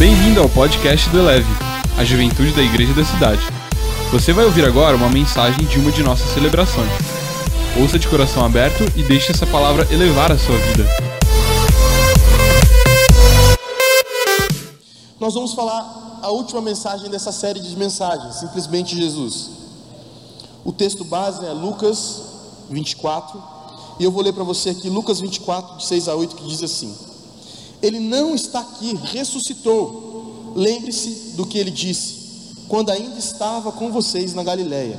Bem-vindo ao podcast do Eleve, a juventude da igreja da cidade. Você vai ouvir agora uma mensagem de uma de nossas celebrações. Ouça de coração aberto e deixe essa palavra elevar a sua vida. Nós vamos falar a última mensagem dessa série de mensagens, simplesmente Jesus. O texto base é Lucas 24, e eu vou ler para você aqui Lucas 24, de 6 a 8, que diz assim: Ele não está aqui, ressuscitou. Lembre-se do que ele disse, quando ainda estava com vocês na Galileia.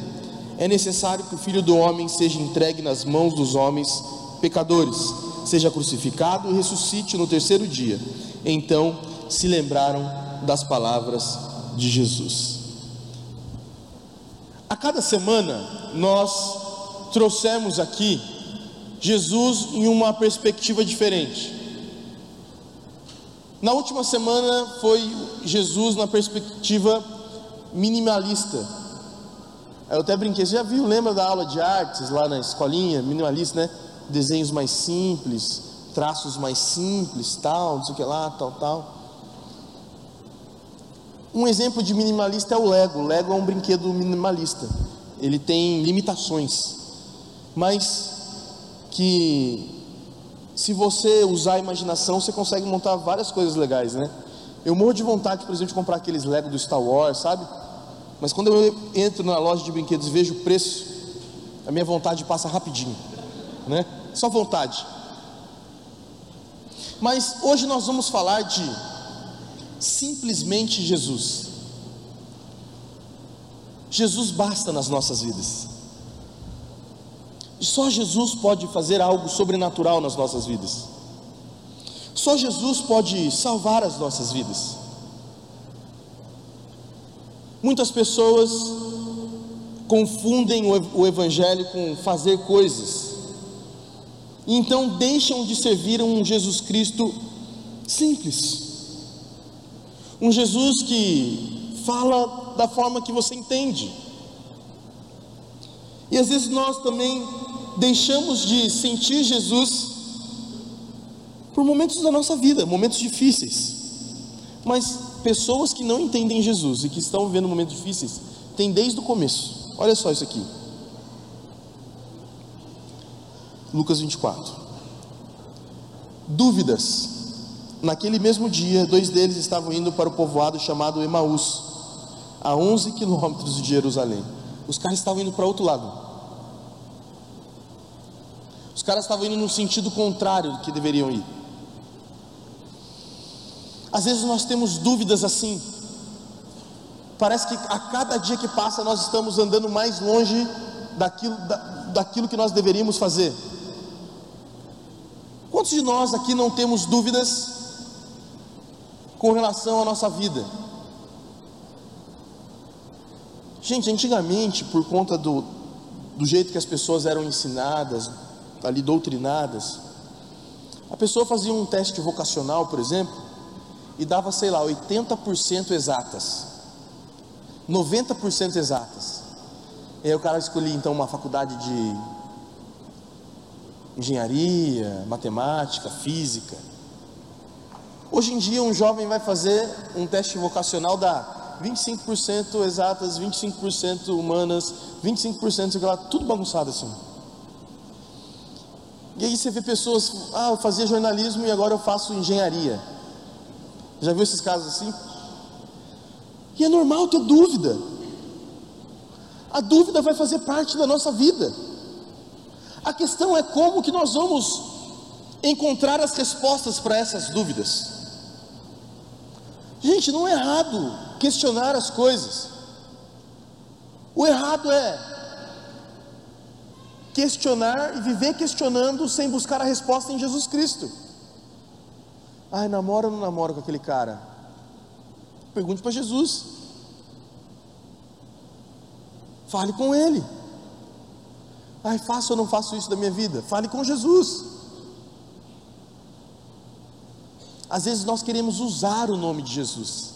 É necessário que o filho do homem seja entregue nas mãos dos homens pecadores, seja crucificado e ressuscite no terceiro dia. Então se lembraram das palavras de Jesus. A cada semana nós trouxemos aqui Jesus em uma perspectiva diferente. Na última semana foi Jesus na perspectiva minimalista. Eu até brinquei, você já viu, lembra da aula de artes lá na escolinha, minimalista, né? Desenhos mais simples, traços mais simples, tal, não sei o que lá, tal, tal. Um exemplo de minimalista é o Lego. O Lego é um brinquedo minimalista. Ele tem limitações, mas que se você usar a imaginação, você consegue montar várias coisas legais, né? Eu morro de vontade, por exemplo, de comprar aqueles Lego do Star Wars, sabe? Mas quando eu entro na loja de brinquedos e vejo o preço, a minha vontade passa rapidinho, né? Só vontade. Mas hoje nós vamos falar de simplesmente Jesus. Jesus basta nas nossas vidas. Só Jesus pode fazer algo sobrenatural nas nossas vidas. Só Jesus pode salvar as nossas vidas. Muitas pessoas confundem o Evangelho com fazer coisas, e então deixam de servir um Jesus Cristo simples, um Jesus que fala da forma que você entende. E às vezes nós também deixamos de sentir Jesus por momentos da nossa vida, momentos difíceis. Mas pessoas que não entendem Jesus e que estão vivendo momentos difíceis, têm desde o começo. Olha só isso aqui. Lucas 24. Dúvidas. Naquele mesmo dia, dois deles estavam indo para o povoado chamado Emaús, a 11 quilômetros de Jerusalém. Os caras estavam indo para outro lado. Os caras estavam indo no sentido contrário do que deveriam ir. Às vezes nós temos dúvidas assim. Parece que a cada dia que passa nós estamos andando mais longe daquilo, da, daquilo que nós deveríamos fazer. Quantos de nós aqui não temos dúvidas com relação à nossa vida? Gente, antigamente, por conta do, do jeito que as pessoas eram ensinadas, ali doutrinadas, a pessoa fazia um teste vocacional, por exemplo, e dava, sei lá, 80% exatas, 90% exatas. E aí o cara escolhia então uma faculdade de engenharia, matemática, física. Hoje em dia um jovem vai fazer um teste vocacional da 25% exatas, 25% humanas, 25% sei lá, tudo bagunçado assim. E aí você vê pessoas, ah, eu fazia jornalismo e agora eu faço engenharia. Já viu esses casos assim? E é normal ter dúvida. A dúvida vai fazer parte da nossa vida. A questão é como que nós vamos encontrar as respostas para essas dúvidas. Gente, não é errado questionar as coisas. O errado é questionar e viver questionando sem buscar a resposta em Jesus Cristo. Ai, namora ou não namora com aquele cara? Pergunte para Jesus. Fale com ele. Ai, faço ou não faço isso da minha vida? Fale com Jesus. Às vezes nós queremos usar o nome de Jesus.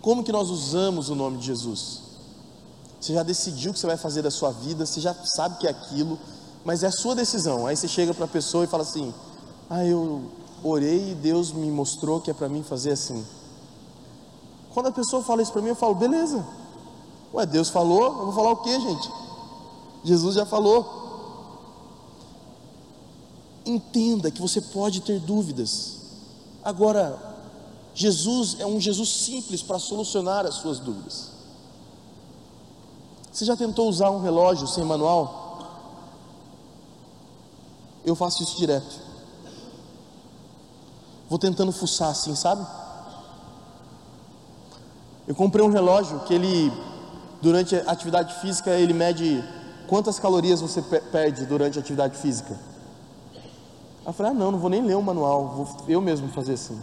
Como que nós usamos o nome de Jesus? Você já decidiu o que você vai fazer da sua vida, você já sabe que é aquilo, mas é a sua decisão. Aí você chega para a pessoa e fala assim: Ah, eu orei e Deus me mostrou que é para mim fazer assim. Quando a pessoa fala isso para mim, eu falo, beleza. Ué, Deus falou, eu vou falar o que, gente? Jesus já falou. Entenda que você pode ter dúvidas. Agora, Jesus é um Jesus simples para solucionar as suas dúvidas. Você já tentou usar um relógio sem manual? Eu faço isso direto. Vou tentando fuçar assim, sabe? Eu comprei um relógio que ele, durante a atividade física, ele mede quantas calorias você perde durante a atividade física. Eu falei, ah não, não vou nem ler o manual, vou eu mesmo fazer assim.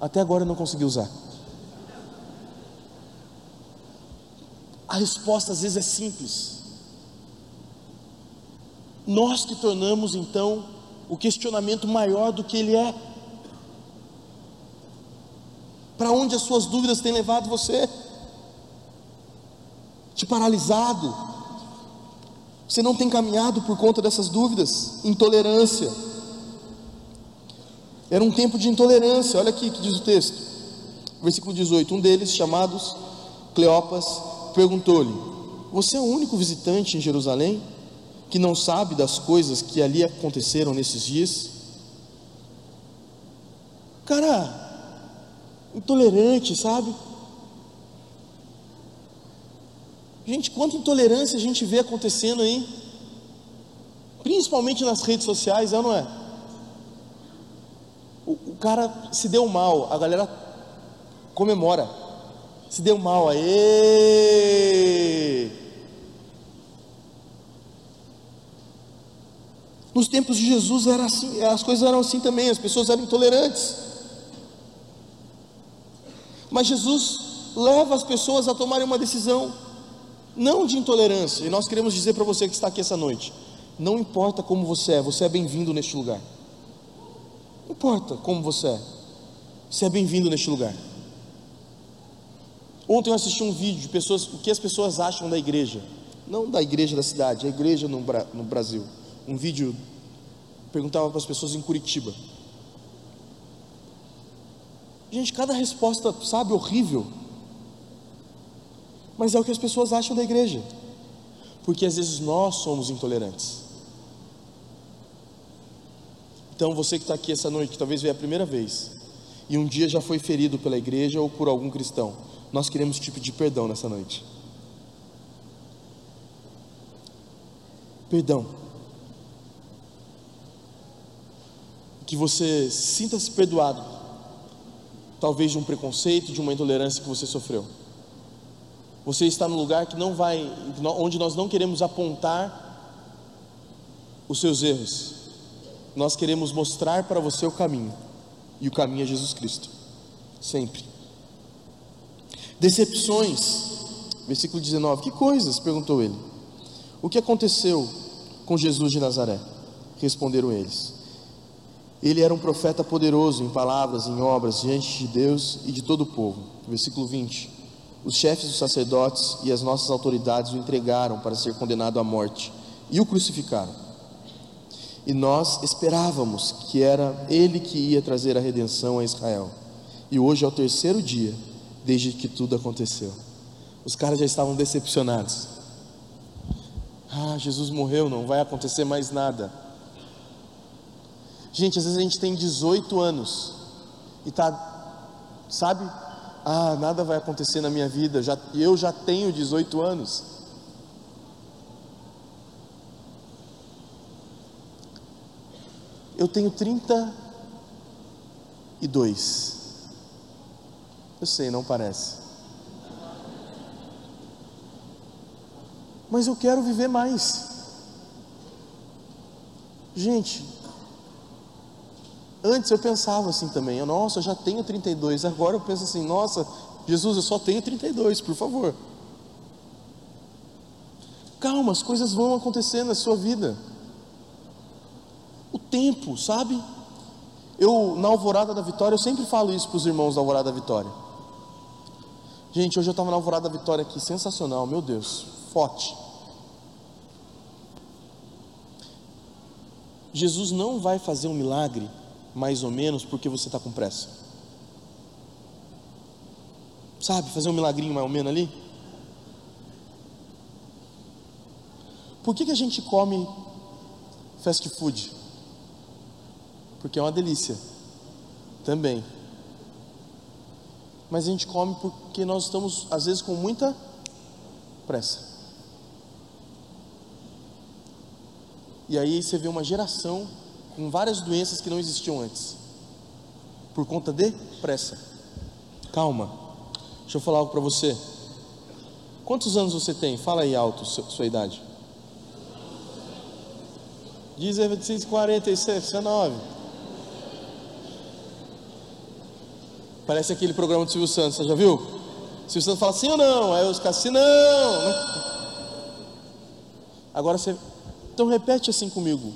Até agora eu não consegui usar. A resposta às vezes é simples. Nós que tornamos então o questionamento maior do que ele é. Para onde as suas dúvidas têm levado você? Te paralisado? Você não tem caminhado por conta dessas dúvidas? Intolerância. Era um tempo de intolerância. Olha aqui que diz o texto. Versículo 18. Um deles, chamados Cleopas, perguntou-lhe: Você é o único visitante em Jerusalém que não sabe das coisas que ali aconteceram nesses dias? Cara, intolerante, sabe? Gente, quanta intolerância a gente vê acontecendo aí, principalmente nas redes sociais, é ou não é? O, o cara se deu mal, a galera comemora, se deu mal, aê! Nos tempos de Jesus era assim, as coisas eram assim também, as pessoas eram intolerantes. Mas Jesus leva as pessoas a tomarem uma decisão, não de intolerância. E nós queremos dizer para você que está aqui essa noite: não importa como você é, você é bem-vindo neste lugar. Não importa como você é, você é bem-vindo neste lugar. Ontem eu assisti um vídeo de pessoas, o que as pessoas acham da igreja, não da igreja da cidade, a igreja no, no Brasil. Um vídeo perguntava para as pessoas em Curitiba. Gente, cada resposta, sabe, horrível. Mas é o que as pessoas acham da igreja. Porque às vezes nós somos intolerantes. Então você que está aqui essa noite, talvez veja a primeira vez, e um dia já foi ferido pela igreja ou por algum cristão, nós queremos tipo de perdão nessa noite. Perdão. Que você sinta-se perdoado talvez de um preconceito, de uma intolerância que você sofreu. Você está no lugar que não vai, onde nós não queremos apontar os seus erros. Nós queremos mostrar para você o caminho. E o caminho é Jesus Cristo. Sempre. Decepções. Versículo 19. Que coisas? perguntou ele. O que aconteceu com Jesus de Nazaré? Responderam eles. Ele era um profeta poderoso em palavras, em obras, diante de Deus e de todo o povo. Versículo 20. Os chefes dos sacerdotes e as nossas autoridades o entregaram para ser condenado à morte e o crucificaram. E nós esperávamos que era ele que ia trazer a redenção a Israel. E hoje é o terceiro dia desde que tudo aconteceu. Os caras já estavam decepcionados. Ah, Jesus morreu, não vai acontecer mais nada. Gente, às vezes a gente tem 18 anos e tá, sabe? Ah, nada vai acontecer na minha vida. Já, eu já tenho 18 anos. Eu tenho 32. Eu sei, não parece. Mas eu quero viver mais. Gente, Antes eu pensava assim também, eu, nossa, eu já tenho 32. Agora eu penso assim, nossa, Jesus, eu só tenho 32, por favor. Calma, as coisas vão acontecer na sua vida. O tempo, sabe? Eu, na Alvorada da Vitória, eu sempre falo isso para os irmãos da Alvorada da Vitória. Gente, hoje eu estava na Alvorada da Vitória aqui, sensacional, meu Deus, forte. Jesus não vai fazer um milagre mais ou menos porque você está com pressa. sabe, fazer um milagrinho mais ou menos ali? Por que, que a gente come fast food? Porque é uma delícia também. Mas a gente come porque nós estamos, às vezes, com muita pressa. E aí você vê uma geração com várias doenças que não existiam antes, por conta de pressa. Calma, deixa eu falar algo para você. Quantos anos você tem? Fala aí alto, sua idade. 16, 46, 19. Parece aquele programa do Silvio Santos, você já viu? Silvio Santos fala sim ou não? Aí os caras, sim, não. Agora você. Então repete assim comigo.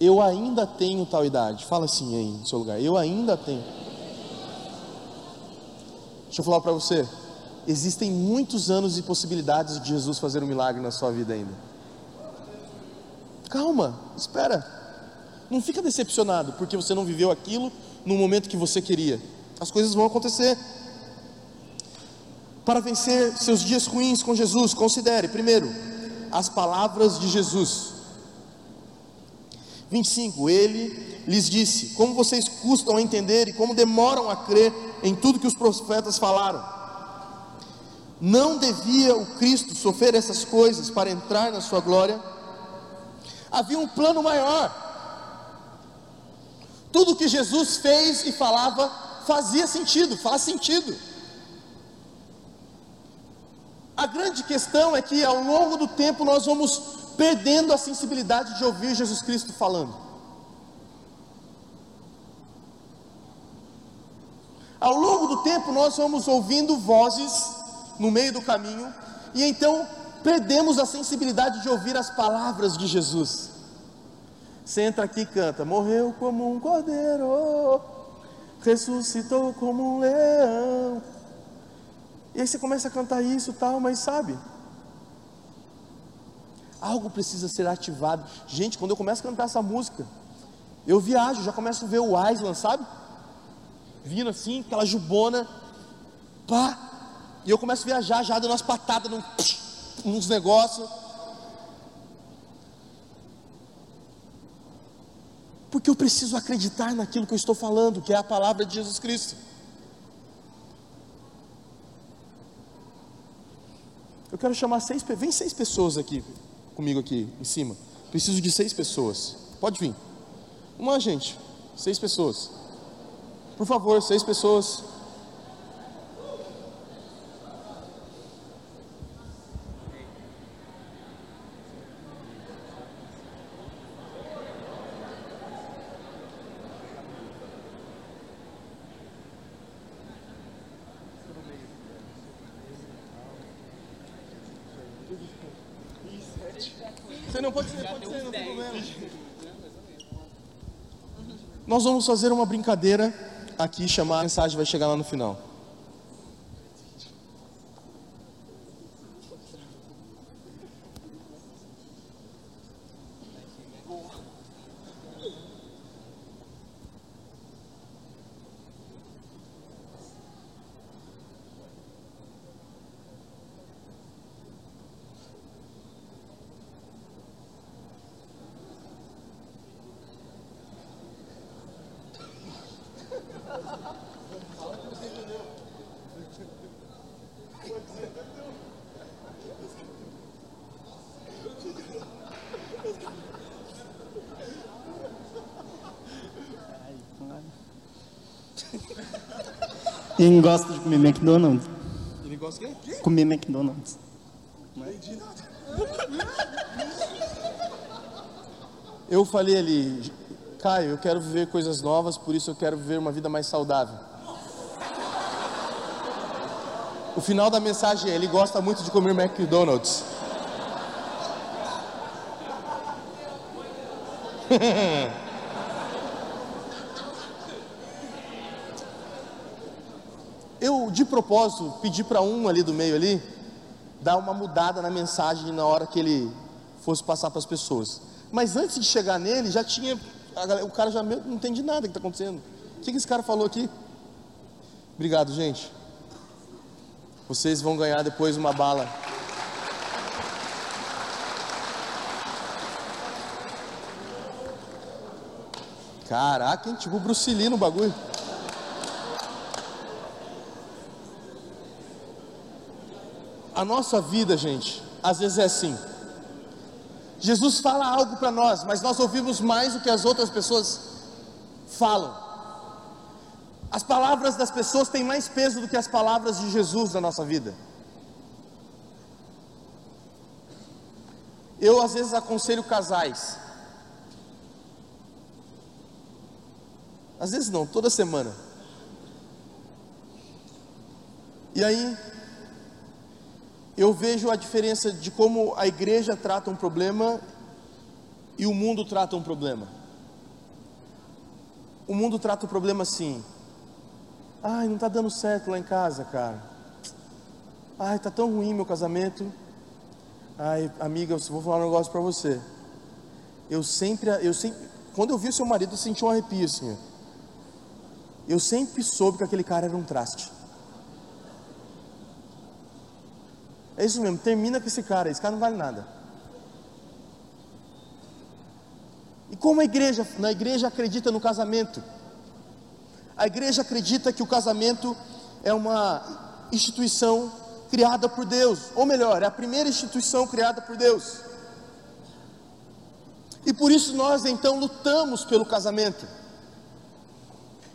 Eu ainda tenho tal idade. Fala assim aí no seu lugar. Eu ainda tenho. Deixa eu falar para você. Existem muitos anos e possibilidades de Jesus fazer um milagre na sua vida ainda. Calma, espera. Não fica decepcionado porque você não viveu aquilo no momento que você queria. As coisas vão acontecer. Para vencer seus dias ruins com Jesus, considere, primeiro, as palavras de Jesus. 25: Ele lhes disse: Como vocês custam a entender e como demoram a crer em tudo que os profetas falaram. Não devia o Cristo sofrer essas coisas para entrar na sua glória? havia um plano maior. Tudo que Jesus fez e falava fazia sentido, faz sentido. A grande questão é que ao longo do tempo nós vamos perdendo a sensibilidade de ouvir Jesus Cristo falando. Ao longo do tempo nós vamos ouvindo vozes no meio do caminho e então perdemos a sensibilidade de ouvir as palavras de Jesus. Entra aqui e canta: Morreu como um cordeiro, ressuscitou como um leão. E aí você começa a cantar isso tal, mas sabe? Algo precisa ser ativado. Gente, quando eu começo a cantar essa música, eu viajo, já começo a ver o Island, sabe? Vindo assim, aquela jubona, pá, e eu começo a viajar, já dando umas patadas num uns negócios. Porque eu preciso acreditar naquilo que eu estou falando, que é a palavra de Jesus Cristo. Eu quero chamar seis, vem seis pessoas aqui comigo aqui em cima. Preciso de seis pessoas. Pode vir. Uma gente, seis pessoas. Por favor, seis pessoas. Você não pode ser, pode ser, não tem problema. Nós vamos fazer uma brincadeira aqui, chamar a mensagem vai chegar lá no final. Quem gosta de comer McDonald's? Ele gosta de quê? Comer McDonald's. Eu falei ali, Caio, eu quero viver coisas novas, por isso eu quero viver uma vida mais saudável. O final da mensagem é: ele gosta muito de comer McDonald's. de propósito, pedi para um ali do meio ali dar uma mudada na mensagem na hora que ele fosse passar para as pessoas. Mas antes de chegar nele, já tinha. Galera, o cara já não entende nada que está acontecendo. O que, que esse cara falou aqui? Obrigado, gente. Vocês vão ganhar depois uma bala. Caraca, hein? Tipo Bruce Lee no bagulho. A nossa vida, gente, às vezes é assim. Jesus fala algo para nós, mas nós ouvimos mais do que as outras pessoas falam. As palavras das pessoas têm mais peso do que as palavras de Jesus na nossa vida. Eu às vezes aconselho casais. Às vezes não, toda semana. E aí eu vejo a diferença de como a igreja trata um problema e o mundo trata um problema. O mundo trata o problema assim: ai, não está dando certo lá em casa, cara. Ai, está tão ruim meu casamento. Ai, amiga, eu vou falar um negócio para você. Eu sempre, eu sempre, quando eu vi o seu marido, eu senti um arrepio assim. Eu sempre soube que aquele cara era um traste. É isso mesmo, termina com esse cara, esse cara não vale nada. E como a igreja, na igreja acredita no casamento? A igreja acredita que o casamento é uma instituição criada por Deus, ou melhor, é a primeira instituição criada por Deus. E por isso nós então lutamos pelo casamento.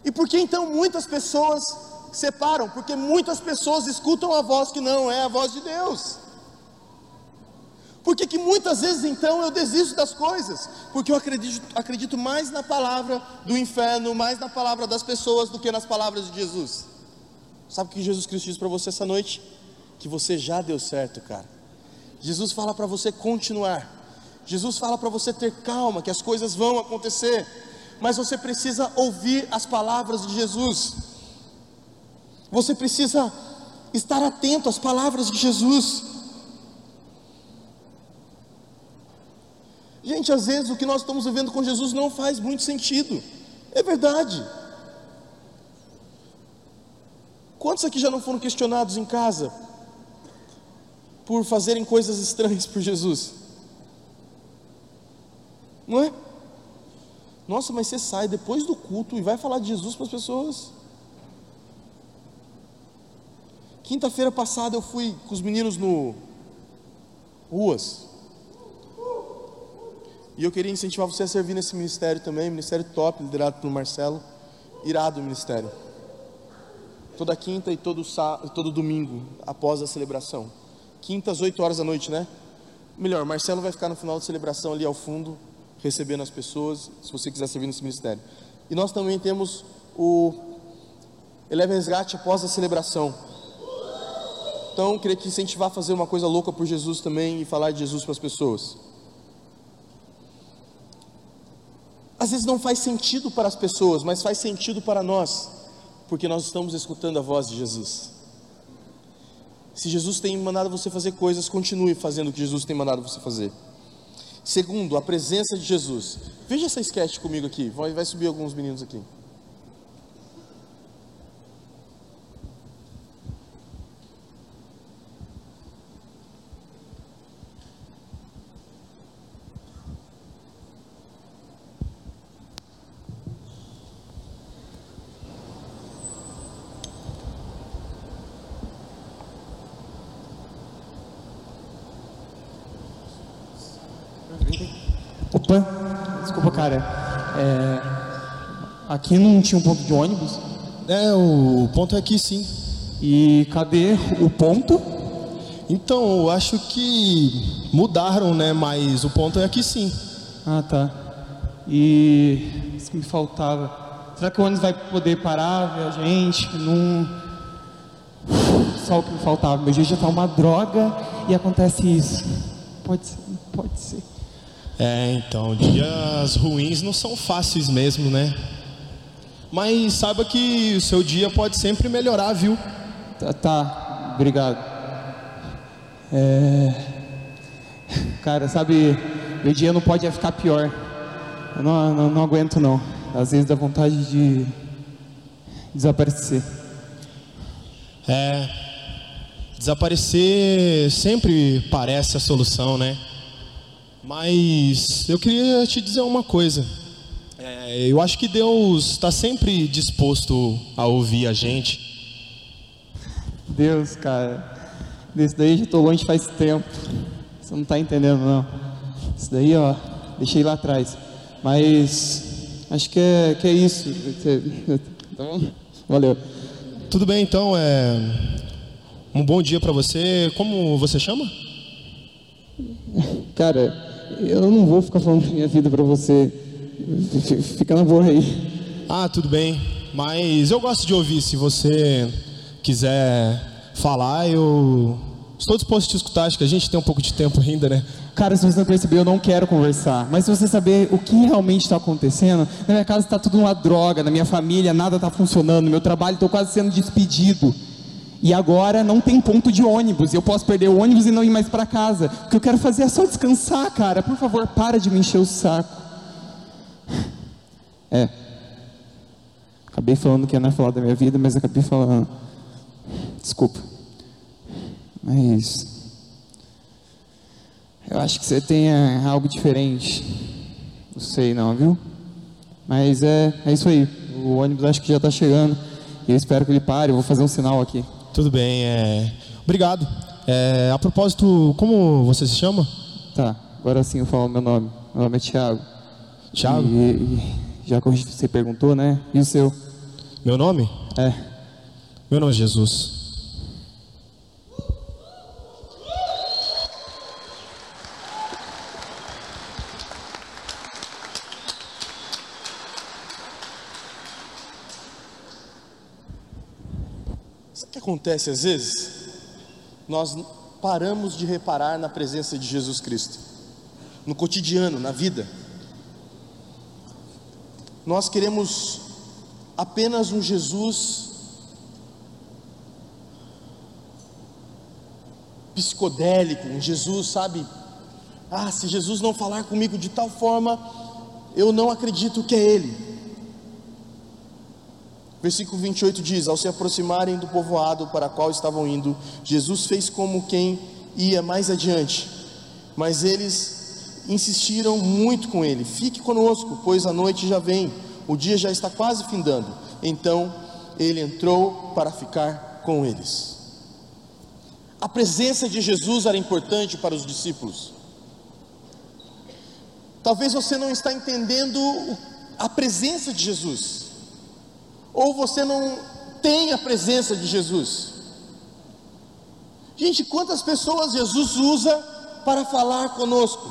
E por que então muitas pessoas separam, porque muitas pessoas escutam a voz que não é a voz de Deus. Porque que muitas vezes então eu desisto das coisas, porque eu acredito, acredito mais na palavra do inferno, mais na palavra das pessoas do que nas palavras de Jesus. Sabe o que Jesus Cristo diz para você essa noite? Que você já deu certo, cara. Jesus fala para você continuar. Jesus fala para você ter calma, que as coisas vão acontecer, mas você precisa ouvir as palavras de Jesus. Você precisa estar atento às palavras de Jesus. Gente, às vezes o que nós estamos vivendo com Jesus não faz muito sentido. É verdade. Quantos aqui já não foram questionados em casa por fazerem coisas estranhas por Jesus? Não é? Nossa, mas você sai depois do culto e vai falar de Jesus para as pessoas. Quinta-feira passada eu fui com os meninos no Ruas. E eu queria incentivar você a servir nesse ministério também, ministério top, liderado pelo Marcelo. Irado o ministério. Toda quinta e todo, sábado, todo domingo, após a celebração. Quinta às 8 horas da noite, né? Melhor, Marcelo vai ficar no final da celebração ali ao fundo, recebendo as pessoas, se você quiser servir nesse ministério. E nós também temos o Eleve Resgate após a celebração. Então, eu queria te incentivar a fazer uma coisa louca por Jesus também e falar de Jesus para as pessoas. Às vezes não faz sentido para as pessoas, mas faz sentido para nós, porque nós estamos escutando a voz de Jesus. Se Jesus tem mandado você fazer coisas, continue fazendo o que Jesus tem mandado você fazer. Segundo, a presença de Jesus. Veja essa sketch comigo aqui. Vai, vai subir alguns meninos aqui. Opa, desculpa, cara. É, aqui não tinha um ponto de ônibus. É, o ponto é aqui sim. E cadê o ponto? Então, eu acho que mudaram, né? Mas o ponto é aqui sim. Ah, tá. E isso que me faltava. Será que o ônibus vai poder parar, ver a gente? Não. Só o que me faltava. Meu dia já tá uma droga e acontece isso. Pode ser, pode ser. É, então, dias ruins não são fáceis mesmo, né? Mas saiba que o seu dia pode sempre melhorar, viu? Tá, tá. obrigado. É... Cara, sabe, meu dia não pode ficar pior. Eu não, não, não aguento não. Às vezes dá vontade de desaparecer. É. Desaparecer sempre parece a solução, né? Mas eu queria te dizer uma coisa. É, eu acho que Deus está sempre disposto a ouvir a gente. Deus, cara. Desse daí já tô longe faz tempo. Você não tá entendendo, não. Isso daí, ó, deixei lá atrás. Mas acho que é, que é isso. Então, valeu. Tudo bem, então, é um bom dia para você. Como você chama? Cara, eu não vou ficar falando da minha vida pra você. Fica na boa aí. Ah, tudo bem. Mas eu gosto de ouvir. Se você quiser falar, eu estou disposto a te escutar. Acho que a gente tem um pouco de tempo ainda, né? Cara, se você não perceber, eu não quero conversar. Mas se você saber o que realmente está acontecendo, na minha casa está tudo uma droga, na minha família nada está funcionando, no meu trabalho estou quase sendo despedido. E agora não tem ponto de ônibus, eu posso perder o ônibus e não ir mais para casa. O que eu quero fazer é só descansar, cara. Por favor, para de me encher o saco. É. Acabei falando que ia não ia falar da minha vida, mas acabei falando. Desculpa. Mas. Eu acho que você tem é, algo diferente. Não sei não, viu? Mas é, é isso aí. O ônibus acho que já está chegando. E eu espero que ele pare. Eu vou fazer um sinal aqui. Tudo bem, é... Obrigado. É, a propósito, como você se chama? Tá, agora sim eu falo meu nome. Meu nome é Thiago. Thiago? E, e já que você perguntou, né? E o seu? Meu nome? É. Meu nome é Jesus. Acontece às vezes? Nós paramos de reparar na presença de Jesus Cristo, no cotidiano, na vida. Nós queremos apenas um Jesus psicodélico, um Jesus, sabe? Ah, se Jesus não falar comigo de tal forma, eu não acredito que é Ele. Versículo 28 diz: Ao se aproximarem do povoado para qual estavam indo, Jesus fez como quem ia mais adiante, mas eles insistiram muito com ele: Fique conosco, pois a noite já vem, o dia já está quase findando. Então ele entrou para ficar com eles. A presença de Jesus era importante para os discípulos. Talvez você não está entendendo a presença de Jesus ou você não tem a presença de Jesus. Gente, quantas pessoas Jesus usa para falar conosco?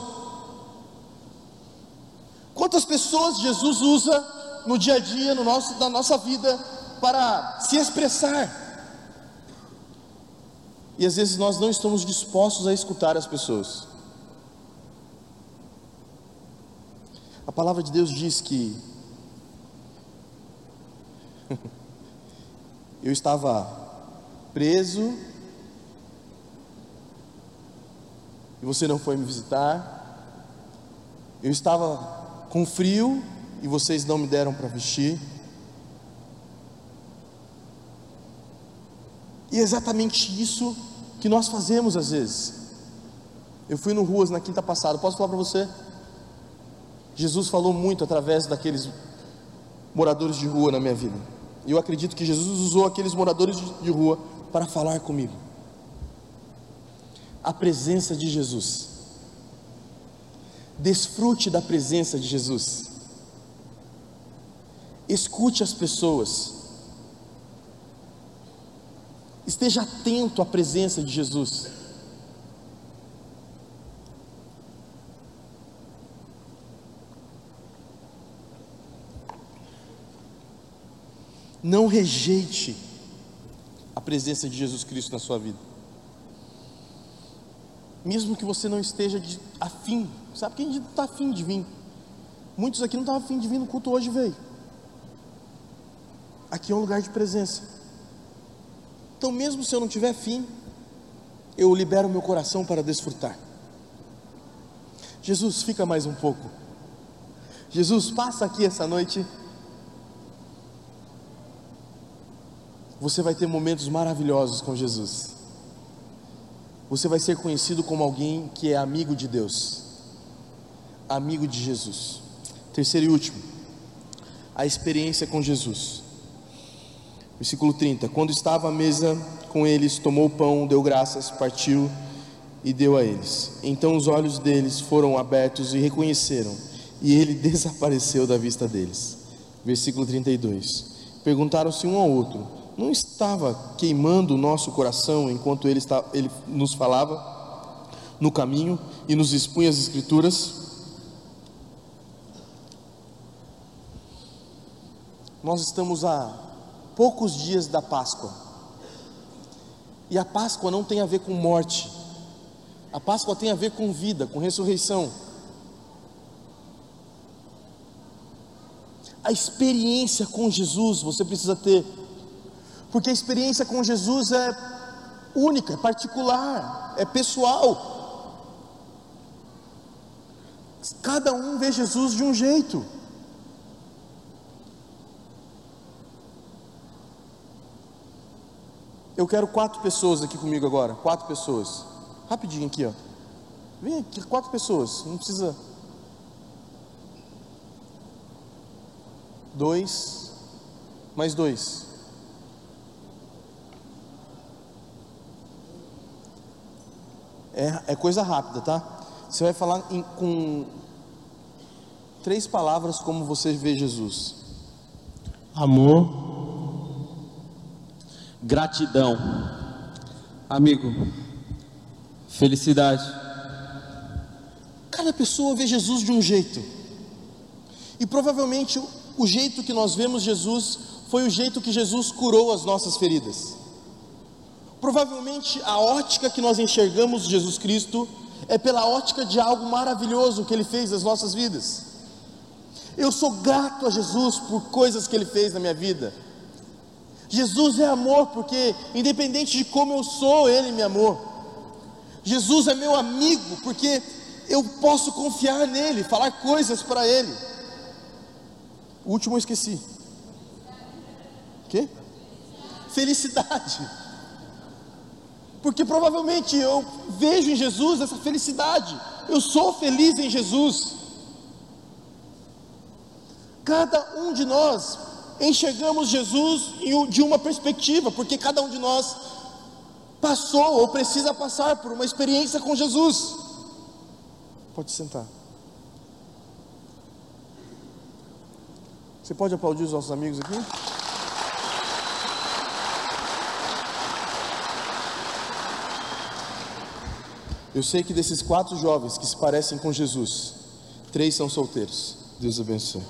Quantas pessoas Jesus usa no dia a dia, no nosso, na nossa vida, para se expressar? E às vezes nós não estamos dispostos a escutar as pessoas. A palavra de Deus diz que eu estava preso e você não foi me visitar. Eu estava com frio e vocês não me deram para vestir. E é exatamente isso que nós fazemos às vezes. Eu fui no Ruas na quinta passada, posso falar para você? Jesus falou muito através daqueles moradores de rua na minha vida. E eu acredito que Jesus usou aqueles moradores de rua para falar comigo. A presença de Jesus. Desfrute da presença de Jesus. Escute as pessoas. Esteja atento à presença de Jesus. Não rejeite a presença de Jesus Cristo na sua vida. Mesmo que você não esteja de, afim, sabe quem não está afim de vir? Muitos aqui não estavam afim de vir no culto hoje, veio. Aqui é um lugar de presença. Então, mesmo se eu não tiver fim, eu libero meu coração para desfrutar. Jesus, fica mais um pouco. Jesus, passa aqui essa noite. Você vai ter momentos maravilhosos com Jesus. você vai ser conhecido como alguém que é amigo de Deus, amigo de Jesus. Terceiro e último, a experiência com Jesus. Versículo 30: Quando estava à mesa com eles, tomou o pão, deu graças, partiu e deu a eles. Então os olhos deles foram abertos e reconheceram, e ele desapareceu da vista deles. Versículo 32. Perguntaram-se um ao outro: Não estava queimando o nosso coração enquanto ele, está, ele nos falava no caminho e nos expunha as Escrituras? Nós estamos a poucos dias da Páscoa. E a Páscoa não tem a ver com morte. A Páscoa tem a ver com vida, com ressurreição. A experiência com Jesus você precisa ter. Porque a experiência com Jesus é única, é particular, é pessoal. Cada um vê Jesus de um jeito. Eu quero quatro pessoas aqui comigo agora. Quatro pessoas. Rapidinho aqui, ó. Vem aqui, quatro pessoas. Não precisa. Dois. Mais dois. É, é coisa rápida, tá? Você vai falar em, com três palavras como você vê Jesus: amor, Gratidão. Amigo, felicidade. Cada pessoa vê Jesus de um jeito. E provavelmente o jeito que nós vemos Jesus foi o jeito que Jesus curou as nossas feridas. Provavelmente a ótica que nós enxergamos Jesus Cristo é pela ótica de algo maravilhoso que ele fez nas nossas vidas. Eu sou grato a Jesus por coisas que ele fez na minha vida. Jesus é amor, porque independente de como eu sou, Ele me amou. Jesus é meu amigo, porque eu posso confiar nele, falar coisas para Ele. O último eu esqueci. Que? Felicidade. Porque provavelmente eu vejo em Jesus essa felicidade. Eu sou feliz em Jesus. Cada um de nós enxergamos Jesus de uma perspectiva, porque cada um de nós passou ou precisa passar por uma experiência com Jesus. Pode sentar. Você pode aplaudir os nossos amigos aqui? Eu sei que desses quatro jovens que se parecem com Jesus, três são solteiros. Deus abençoe.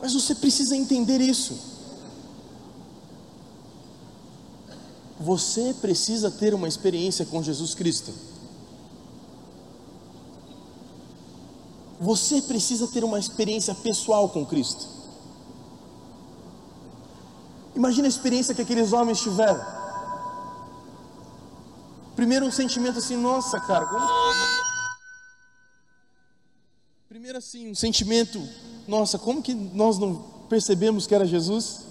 Mas você precisa entender isso. Você precisa ter uma experiência com Jesus Cristo. Você precisa ter uma experiência pessoal com Cristo. Imagina a experiência que aqueles homens tiveram. Primeiro um sentimento assim, nossa, cara, como... Primeiro assim, um sentimento nossa, como que nós não percebemos que era Jesus?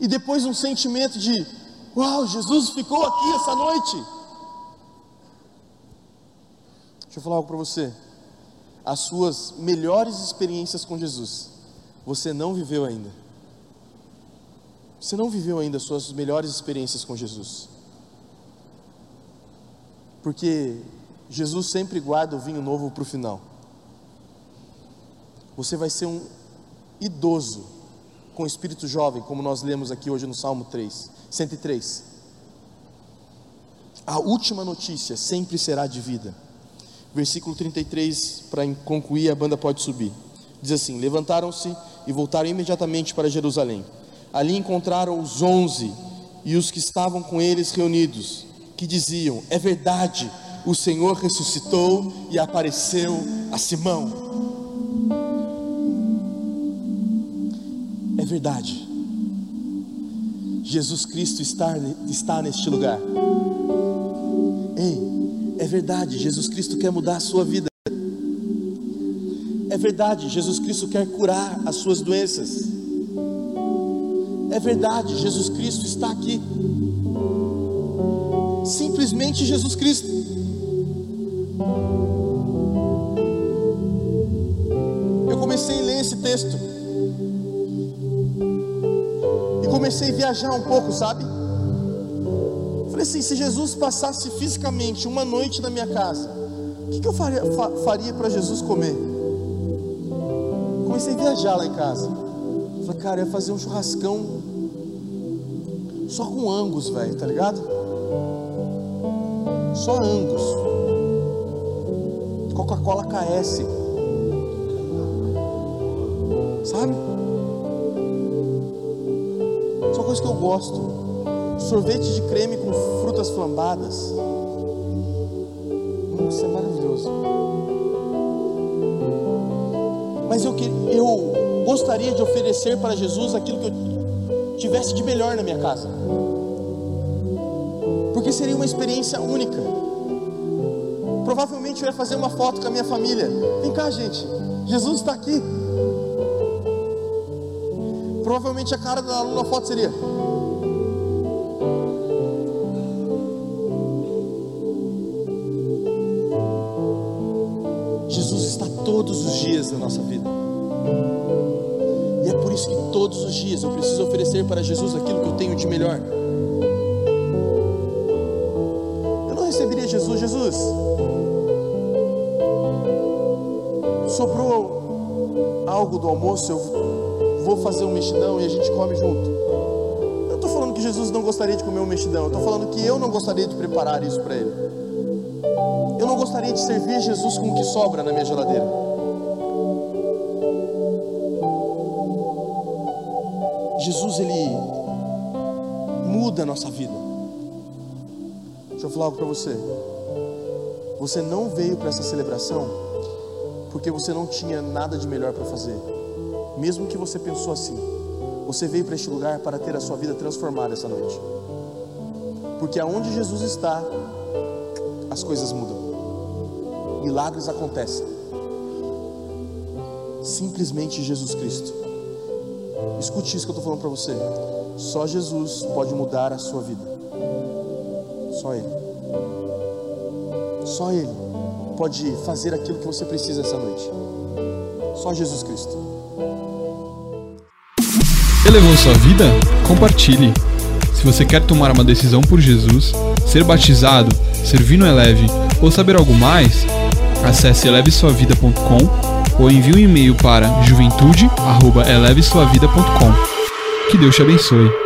E depois um sentimento de, uau, Jesus ficou aqui essa noite. Deixa eu falar algo para você. As suas melhores experiências com Jesus, você não viveu ainda. Você não viveu ainda as suas melhores experiências com Jesus. Porque Jesus sempre guarda o vinho novo para o final. Você vai ser um idoso com espírito jovem, como nós lemos aqui hoje no Salmo 3, 103. A última notícia sempre será de vida. Versículo 33, para concluir, a banda pode subir. Diz assim: Levantaram-se e voltaram imediatamente para Jerusalém. Ali encontraram os onze e os que estavam com eles reunidos, que diziam: É verdade, o Senhor ressuscitou e apareceu a Simão. É verdade. Jesus Cristo está, está neste lugar. Ei, é verdade. Jesus Cristo quer mudar a sua vida. É verdade. Jesus Cristo quer curar as suas doenças. É verdade, Jesus Cristo está aqui. Simplesmente Jesus Cristo. Eu comecei a ler esse texto e comecei a viajar um pouco, sabe? Falei assim: se Jesus passasse fisicamente uma noite na minha casa, o que, que eu faria, fa, faria para Jesus comer? Comecei a viajar lá em casa. Falei, cara, eu ia fazer um churrascão só com angus, velho, tá ligado? Só angus. Coca-Cola KS. Sabe? Só coisa que eu gosto. Sorvete de creme com frutas flambadas. Isso é maravilhoso. Mas eu, eu gostaria de oferecer para Jesus aquilo que eu tivesse de melhor na minha casa. Porque seria uma experiência única. Provavelmente eu ia fazer uma foto com a minha família. Vem cá, gente. Jesus está aqui. Provavelmente a cara da na foto seria. Jesus está todos os dias na nossa vida. E é por isso que todos os dias eu preciso oferecer para Jesus aquilo que eu tenho de melhor. Algo do almoço, eu vou fazer um mexidão e a gente come junto. Eu não estou falando que Jesus não gostaria de comer um mexidão, eu estou falando que eu não gostaria de preparar isso para ele. Eu não gostaria de servir Jesus com o que sobra na minha geladeira. Jesus ele muda a nossa vida. Deixa eu falar algo para você. Você não veio para essa celebração porque você não tinha nada de melhor para fazer. Mesmo que você pensou assim, você veio para este lugar para ter a sua vida transformada essa noite. Porque aonde Jesus está, as coisas mudam. Milagres acontecem. Simplesmente Jesus Cristo. Escute isso que eu estou falando para você. Só Jesus pode mudar a sua vida. Só Ele. Só Ele pode fazer aquilo que você precisa essa noite. Só Jesus Cristo. Elevou sua vida? Compartilhe. Se você quer tomar uma decisão por Jesus, ser batizado, servir no Eleve ou saber algo mais, acesse elevesuavida.com ou envie um e-mail para juventude@elevesuavida.com. Que Deus te abençoe.